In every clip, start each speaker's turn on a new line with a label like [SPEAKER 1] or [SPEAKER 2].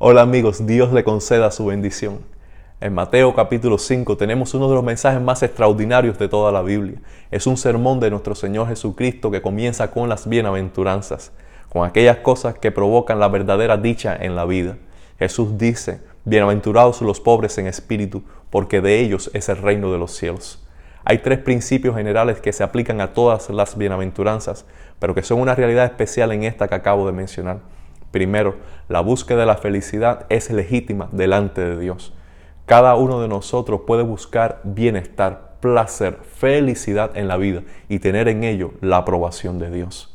[SPEAKER 1] Hola amigos, Dios le conceda su bendición. En Mateo capítulo 5 tenemos uno de los mensajes más extraordinarios de toda la Biblia. Es un sermón de nuestro Señor Jesucristo que comienza con las bienaventuranzas, con aquellas cosas que provocan la verdadera dicha en la vida. Jesús dice, bienaventurados los pobres en espíritu, porque de ellos es el reino de los cielos. Hay tres principios generales que se aplican a todas las bienaventuranzas, pero que son una realidad especial en esta que acabo de mencionar. Primero, la búsqueda de la felicidad es legítima delante de Dios. Cada uno de nosotros puede buscar bienestar, placer, felicidad en la vida y tener en ello la aprobación de Dios.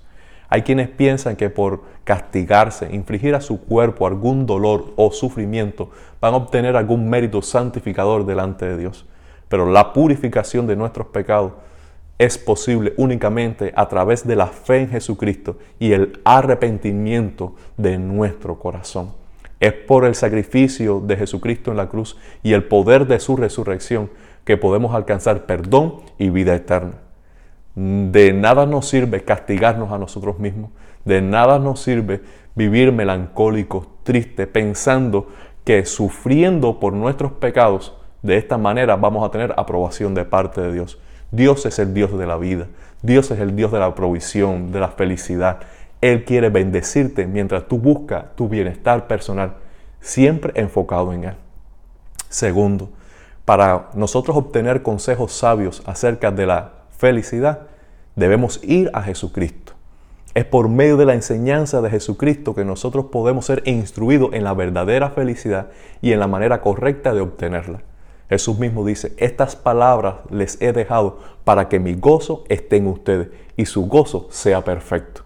[SPEAKER 1] Hay quienes piensan que por castigarse, infligir a su cuerpo algún dolor o sufrimiento, van a obtener algún mérito santificador delante de Dios. Pero la purificación de nuestros pecados es posible únicamente a través de la fe en Jesucristo y el arrepentimiento de nuestro corazón. Es por el sacrificio de Jesucristo en la cruz y el poder de su resurrección que podemos alcanzar perdón y vida eterna. De nada nos sirve castigarnos a nosotros mismos, de nada nos sirve vivir melancólicos, tristes, pensando que sufriendo por nuestros pecados, de esta manera vamos a tener aprobación de parte de Dios. Dios es el Dios de la vida. Dios es el Dios de la provisión, de la felicidad. Él quiere bendecirte mientras tú buscas tu bienestar personal, siempre enfocado en Él. Segundo, para nosotros obtener consejos sabios acerca de la felicidad, debemos ir a Jesucristo. Es por medio de la enseñanza de Jesucristo que nosotros podemos ser instruidos en la verdadera felicidad y en la manera correcta de obtenerla. Jesús mismo dice, estas palabras les he dejado para que mi gozo esté en ustedes y su gozo sea perfecto.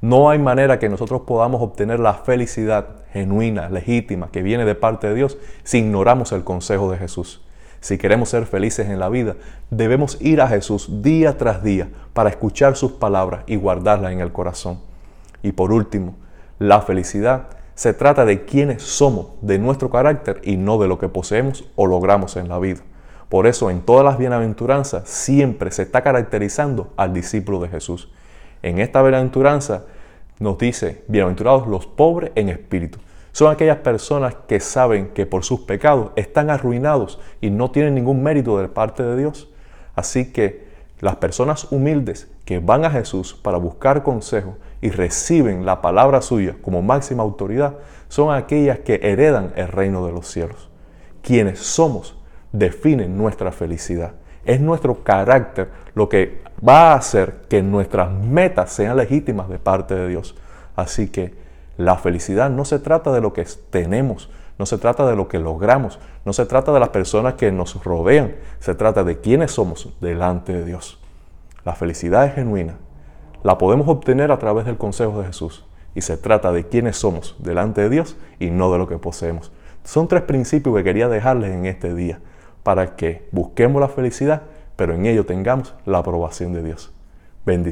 [SPEAKER 1] No hay manera que nosotros podamos obtener la felicidad genuina, legítima, que viene de parte de Dios si ignoramos el consejo de Jesús. Si queremos ser felices en la vida, debemos ir a Jesús día tras día para escuchar sus palabras y guardarlas en el corazón. Y por último, la felicidad se trata de quiénes somos, de nuestro carácter y no de lo que poseemos o logramos en la vida. Por eso en todas las bienaventuranzas siempre se está caracterizando al discípulo de Jesús. En esta bienaventuranza nos dice, bienaventurados los pobres en espíritu. Son aquellas personas que saben que por sus pecados están arruinados y no tienen ningún mérito de parte de Dios. Así que las personas humildes que van a Jesús para buscar consejo y reciben la palabra suya como máxima autoridad son aquellas que heredan el reino de los cielos. Quienes somos definen nuestra felicidad. Es nuestro carácter lo que va a hacer que nuestras metas sean legítimas de parte de Dios. Así que la felicidad no se trata de lo que tenemos, no se trata de lo que logramos, no se trata de las personas que nos rodean, se trata de quiénes somos delante de Dios. La felicidad es genuina, la podemos obtener a través del consejo de Jesús y se trata de quiénes somos delante de Dios y no de lo que poseemos. Son tres principios que quería dejarles en este día para que busquemos la felicidad, pero en ello tengamos la aprobación de Dios. Bendiciones.